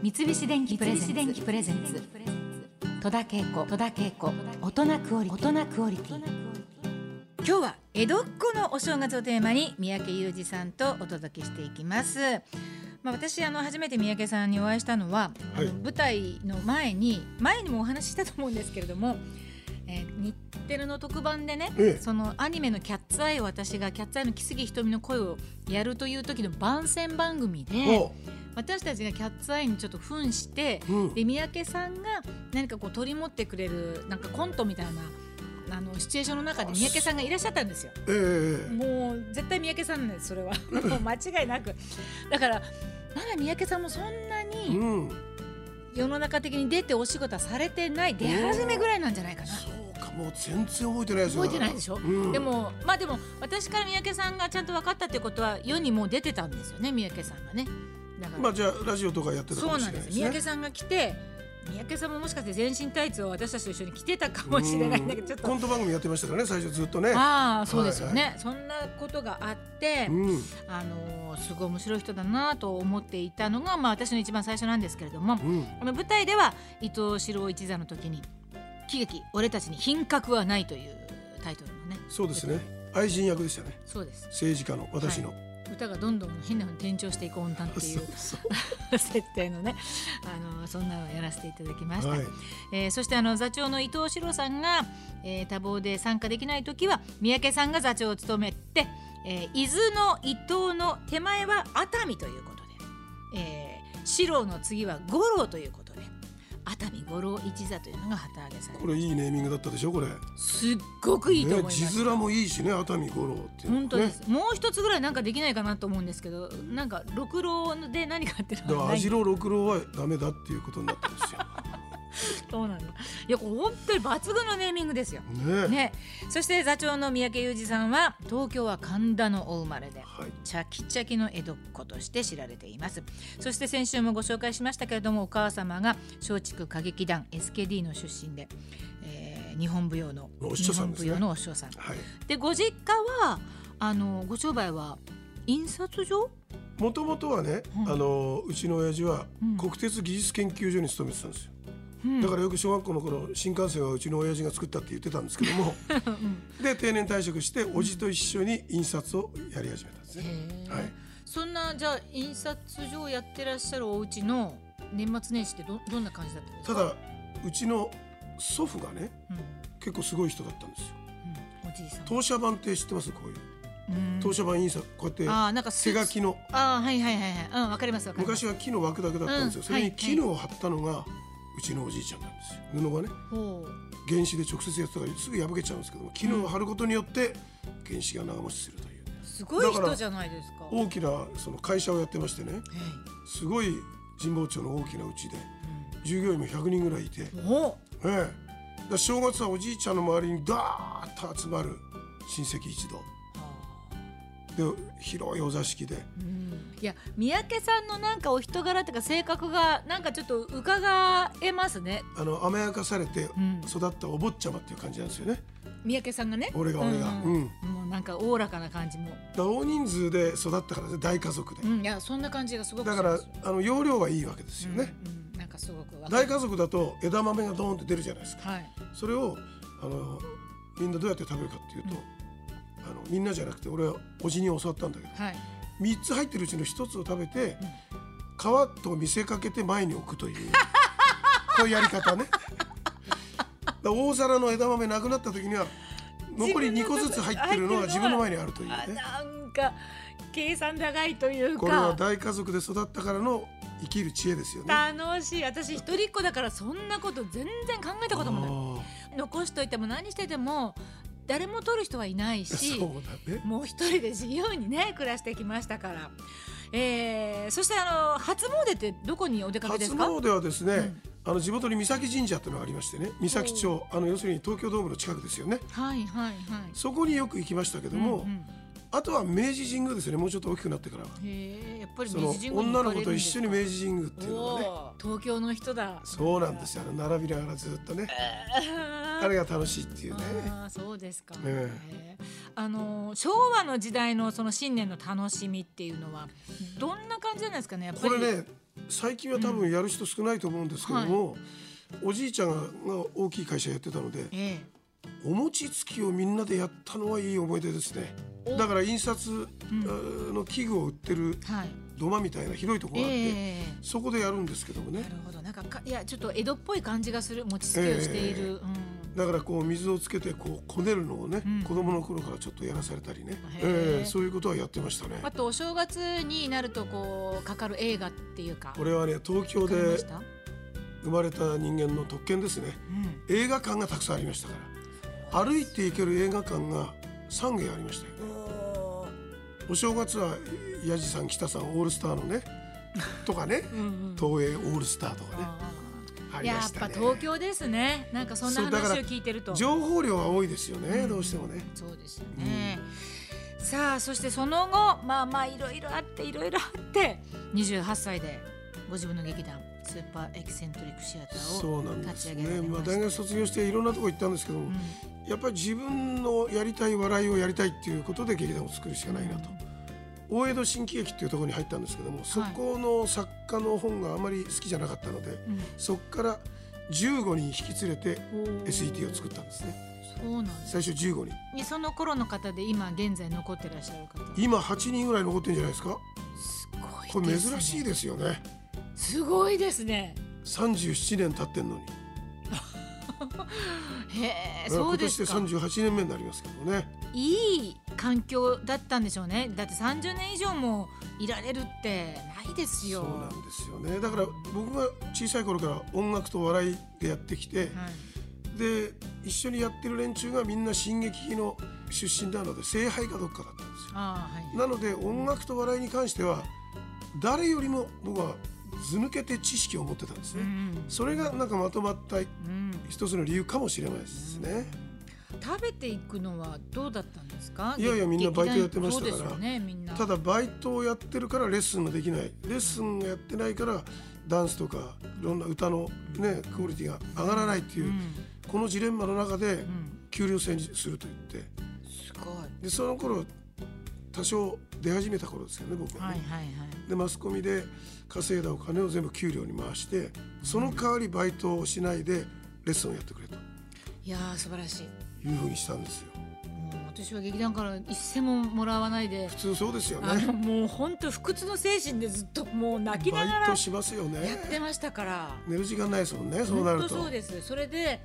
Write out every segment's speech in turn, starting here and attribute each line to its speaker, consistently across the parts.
Speaker 1: 三菱電機プレゼンツ。戸田恵子戸田恵子。大人クオリ大人クオリティ。
Speaker 2: 今日は江戸っ子のお正月をテーマに三宅裕二さんとお届けしていきます。まあ、私あの初めて三宅さんにお会いしたのは、あの舞台の前に前にもお話ししたと思うんですけれども、えー日テレの特番でね、
Speaker 3: ええ。
Speaker 2: そのアニメの「キャッツアイ」を私がキャッツアイの木杉ひとみの声をやるという時の番宣番組で
Speaker 3: お。
Speaker 2: 私たちがキャッツアイにちょっと扮して、
Speaker 3: うん。
Speaker 2: で三宅さんが何かこう取り持ってくれるなんかコントみたいなあのシチュエーションの中で三宅さんがいらっしゃったんですよ。
Speaker 3: ええ
Speaker 2: もう絶対三宅さんなんですそれは。もう間違いなく。だからまだ三宅さんもそんな
Speaker 3: う
Speaker 2: に
Speaker 3: ん。
Speaker 2: 世の中的に出てお仕事はされてない出始めぐらいなんじゃないかな
Speaker 3: もう全然覚えてないですよ。
Speaker 2: 覚えてないでしょ、
Speaker 3: うん。
Speaker 2: でもまあでも私から三宅さんがちゃんと分かったってことは世にもう出てたんですよね三宅さんがね。だから、
Speaker 3: まあじゃあラジオとかやってたか
Speaker 2: そうな
Speaker 3: もしれないですね。
Speaker 2: んです。三宅さんが来て三宅さんももしかして全身タイツを私たちと一緒に着てたかもしれないんだけどちょっと。
Speaker 3: コント番組やってましたからね最初ずっとね。
Speaker 2: ああそうですよね、
Speaker 3: はい
Speaker 2: そんなことがあって、
Speaker 3: うん。
Speaker 2: あのーすごい面白い人だなと思っていたのが、まあ、私の一番最初なんですけれども、
Speaker 3: うん。
Speaker 2: この舞台では伊藤四郎一座の時に「喜劇俺たちに品格はない」というタイトルのね
Speaker 3: そうですね。愛人役でしたね。
Speaker 2: そうです。
Speaker 3: 政治家の私の、
Speaker 2: 歌がどんどん変なふうに転調していく女ってい
Speaker 3: そう
Speaker 2: 設定のねあのそんなのをやらせていただきました、
Speaker 3: はい。
Speaker 2: えーそしてあの座長の伊藤四郎さんが、えー多忙で参加できない時は三宅さんが座長を務めて、えー伊豆の伊東の手前は熱海ということで、えー、四郎の次は五郎ということで熱海五郎一座というのが旗揚げされ
Speaker 3: これいいネーミングだったでしょこれ。
Speaker 2: すっごくいいと思い
Speaker 3: ね
Speaker 2: ます、
Speaker 3: 字面もいいしね熱海五郎って。いうのね
Speaker 2: 本当です、もう一つぐらいなんかできないかなと思うんですけどなんか六郎で何かっていう
Speaker 3: だから
Speaker 2: のはない。
Speaker 3: 網代六郎はダメだっていうことになってるんですよ
Speaker 2: そうなんだ。いや本当に抜群のネーミングですよ。
Speaker 3: ね
Speaker 2: ね、そして座長の三宅裕二さんは東京は神田のお生まれで
Speaker 3: はい。
Speaker 2: チャキチャキの江戸っ子として知られています。そして先週もご紹介しましたけれどもお母様が松竹歌劇団 SKD の出身で、えー日本舞踊の
Speaker 3: お師匠さんですね。
Speaker 2: 日本舞踊のお師匠さん。
Speaker 3: はい。
Speaker 2: でご実家はあのご商売は印刷所？
Speaker 3: もともとはね、
Speaker 2: うん。
Speaker 3: あのうちの親父は
Speaker 2: うん。
Speaker 3: 国鉄技術研究所に勤めてたんですよ、
Speaker 2: うん
Speaker 3: だからよく小学校の頃新幹線はうちの親父が作ったって言ってたんですけども で定年退職しておじと一緒に印刷をやり始めたんですね、はい。
Speaker 2: そんなじゃあ印刷所をやってらっしゃるお家の年末年始ってどどんな感じだったんですか？
Speaker 3: ただうちの祖父がね
Speaker 2: うん。
Speaker 3: 結構すごい人だったんですよ。
Speaker 2: うん、おじいさん。
Speaker 3: 当社版って知ってます？こういう。
Speaker 2: うん。
Speaker 3: 当社版印刷こうやって
Speaker 2: あーなんか
Speaker 3: 手書きの。
Speaker 2: ああはいはいはいはい。うんわかりますわかります。
Speaker 3: 昔は木の枠だけだったんですよ、
Speaker 2: うん。
Speaker 3: それに
Speaker 2: はい。
Speaker 3: 絹を貼ったのがうちのおじいちゃんなんですよ。布がね原子で直接やってたからすぐ破けちゃうんですけども絹を貼ることによって原子が長持ちするという。
Speaker 2: すごい人じゃないですか。
Speaker 3: 大きなその会社をやってましてね
Speaker 2: は
Speaker 3: すごい神保町の大きなうちで従業員も100人ぐらいいて、ええ、正月はおじいちゃんの周りにダーッと集まる親戚一同で広いお座敷で。
Speaker 2: うん。いや三宅さんのなんかお人柄っていうか性格がなんかちょっと伺えますね、
Speaker 3: あの甘やかされて
Speaker 2: うん、
Speaker 3: 育ったお坊ちゃまっていう感じなんですよね。
Speaker 2: 三宅さんがね。
Speaker 3: 俺が俺が。
Speaker 2: うん。
Speaker 3: うん。
Speaker 2: もうなんかおおらかな感じも、
Speaker 3: 大人数で育ったからね大家族で。
Speaker 2: うん、いやそんな感じがすごく
Speaker 3: だからあの容量はいいわけですよね、
Speaker 2: うんうん、なんかすごく
Speaker 3: 大家族だと枝豆がドーンって出るじゃないですか。
Speaker 2: はい。
Speaker 3: それをあのみんなどうやって食べるかっていうと、あのみんなじゃなくて俺はおじに教わったんだけど
Speaker 2: はい。
Speaker 3: 3つ入ってるうちの1つを食べて、皮と見せかけて前に置くという こういうやり方ね。大皿の枝豆なくなった時には残り2個ずつ入ってるのが自分の前にあるという
Speaker 2: あ
Speaker 3: ね
Speaker 2: なんか計算高いという
Speaker 3: これは
Speaker 2: か
Speaker 3: 大家族で育ったからの生きる知恵ですよね。
Speaker 2: 楽しい。私一人っ子だからそんなこと全然考えたこともない。
Speaker 3: あ
Speaker 2: 残しといても何してても誰も取る人はいない
Speaker 3: ー
Speaker 2: し
Speaker 3: ね。
Speaker 2: もう一人で自由にね暮らしてきましたから、えー、そしてあの初詣ってどこにお出かけですか？
Speaker 3: 初詣はですね、
Speaker 2: うん。
Speaker 3: あの地元に三崎神社っていうのがありましてね三崎町あの要するに東京ドームの近くですよね。
Speaker 2: はいはいはい。
Speaker 3: そこによく行きましたけども、
Speaker 2: うんうん。
Speaker 3: あとは明治神宮ですね。もうちょっと大きくなってからは。
Speaker 2: へえやっぱり
Speaker 3: その女の子と一緒に明治神宮っていうのがね。
Speaker 2: 東京の人だ。
Speaker 3: そうなんですよ。並びながらずっとね。
Speaker 2: あ
Speaker 3: あれが楽しいっていうね。
Speaker 2: そうですか、
Speaker 3: え
Speaker 2: へーあのー昭和の時代のその新年の楽しみっていうのはどんな感じなんですかねやっぱり。
Speaker 3: これね最近は多分やる人少ないと思うんですけども、おじいちゃんが大きい会社やってたので
Speaker 2: え
Speaker 3: お餅つきをみんなでやったのはいい思い出ですね。だから印刷の器具を売ってる
Speaker 2: えはい。
Speaker 3: 土間みたいな広いところがあって、
Speaker 2: ええ
Speaker 3: そこでやるんですけどもね。
Speaker 2: なるほど。なんかかいやちょっと江戸っぽい感じがする餅つきをしている、うん
Speaker 3: だからこう水をつけてこうこねるのをね、
Speaker 2: うん。
Speaker 3: 子供の頃からちょっとやらされたりね、
Speaker 2: へえ
Speaker 3: ええそういうことはやってましたね。
Speaker 2: あとお正月になるとこうかかる映画っていうか。
Speaker 3: これはね東京で生まれた人間の特権ですね。
Speaker 2: うん。
Speaker 3: 映画館がたくさんありましたから。歩いて行ける映画館が3軒ありましたよね。お正月は矢治さん北さんオールスターのね とかね。
Speaker 2: うんうん。
Speaker 3: 東映オールスターとかね
Speaker 2: あ
Speaker 3: あ
Speaker 2: ーやっぱ東京ですね。なんかそんな話を聞いてると。
Speaker 3: 情報量は多いですよね、
Speaker 2: うん。
Speaker 3: どうしてもね。
Speaker 2: そうですよね、さあそしてその後まあまあいろいろあっていろいろあって28歳でご自分の劇団スーパーエキセントリックシアターを立ち上げら
Speaker 3: ねまあ、
Speaker 2: れました、
Speaker 3: 大学卒業していろんなとこ行ったんですけども、やっぱり自分のやりたい笑いをやりたいっていうことで劇団を作るしかないなと。大江戸新喜劇っていうところに入ったんですけども、そこの作家の本があまり好きじゃなかったので、
Speaker 2: うん。
Speaker 3: そこから15人引き連れて SET を作ったんですね。
Speaker 2: そうなんです。
Speaker 3: 最初15人。
Speaker 2: ねその頃の方で今現在残ってらっしゃる方
Speaker 3: 今8人ぐらい残ってるんじゃないですか。
Speaker 2: すごい
Speaker 3: これ
Speaker 2: ですね。
Speaker 3: 珍しいですよね。
Speaker 2: すごいですね。
Speaker 3: 37年経ってんのに。
Speaker 2: へえそう
Speaker 3: 今年で
Speaker 2: ですか
Speaker 3: 38年目になりますけどね。
Speaker 2: いい環境だったんでしょうね。だって30年以上もいられるってないですよ。
Speaker 3: そうなんですよね。だから僕が小さい頃から音楽と笑いでやってきて、
Speaker 2: はい。
Speaker 3: で一緒にやってる連中がみんな進撃の出身なので聖杯かどっかだったんですよ。
Speaker 2: はい。
Speaker 3: なので音楽と笑いに関しては誰よりも僕は図抜けて知識を持ってたんですね、
Speaker 2: うん。
Speaker 3: それがなんかまとまった
Speaker 2: うん。
Speaker 3: 一つの理由かもしれないですね、
Speaker 2: 食べていくのはどうだったんですか？
Speaker 3: いやいやみんなバイトやってましたから。
Speaker 2: ね
Speaker 3: ただバイトをやってるからレッスンができない。レッスンがやってないからダンスとかいろんな歌のねクオリティが上がらないっていう、
Speaker 2: うん。
Speaker 3: このジレンマの中で
Speaker 2: うん。
Speaker 3: 給料制にすると言って。
Speaker 2: すごい。
Speaker 3: でその頃多少出始めた頃ですけどね僕はね、
Speaker 2: はいはいはい。
Speaker 3: でマスコミで稼いだお金を全部給料に回してその代わりバイトをしないでレッスンをやってくれと。
Speaker 2: いやー素晴らしい
Speaker 3: いうふうにしたんですよ。
Speaker 2: もう私は劇団から一銭ももらわないで。
Speaker 3: 普通そうですよね。
Speaker 2: もう本当不屈の精神でずっともう泣きながら
Speaker 3: バイトしますよ
Speaker 2: やっ
Speaker 3: ね
Speaker 2: てましたから。
Speaker 3: 寝る時間ないですもんねそうなると。
Speaker 2: 本当そうです。それで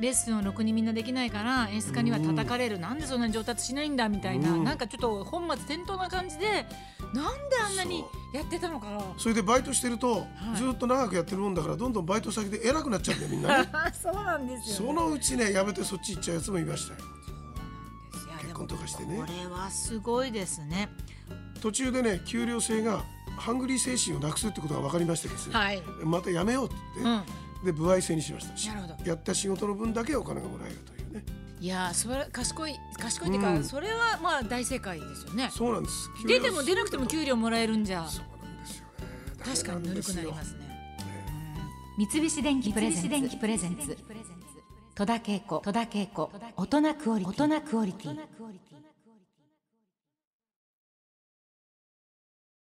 Speaker 2: レッスンをろくにみんなできないから演出家には叩かれる、なんでそんなに上達しないんだみたいな、
Speaker 3: うん。
Speaker 2: なんかちょっと本末転倒な感じでなんであんなにやってたのかな
Speaker 3: それでバイトしてると、
Speaker 2: い。
Speaker 3: ずっと長くやってるもんだからどんどんバイト先で偉くなっちゃうんだよみんなね。
Speaker 2: そうなんですよ、ね、
Speaker 3: そのうちねやめてそっち行っちゃうやつもいましたよ。結婚とかしてね。
Speaker 2: これはすごいですね。
Speaker 3: 途中でね給料制がハングリー精神をなくすってことが分かりましてですね、
Speaker 2: はい。
Speaker 3: またやめようって
Speaker 2: う
Speaker 3: 言っ
Speaker 2: ん。
Speaker 3: て、で歩合制にしました
Speaker 2: なるほど。
Speaker 3: やった仕事の分だけお金がもらえるというね。
Speaker 2: いやーそれ賢い賢いっていうか、
Speaker 3: うん。
Speaker 2: それはまあ大正解ですよね。
Speaker 3: そうなんです。
Speaker 2: 出ても出なくても
Speaker 3: 給
Speaker 2: 給料もらえるんじゃ。
Speaker 3: 料そうなんですよね。
Speaker 2: 確かにぬるくなり
Speaker 3: す
Speaker 2: ますね。
Speaker 1: 三菱電機プレゼンツ。戸田恵子。戸田恵子。大人クオリティ。大人クオリティ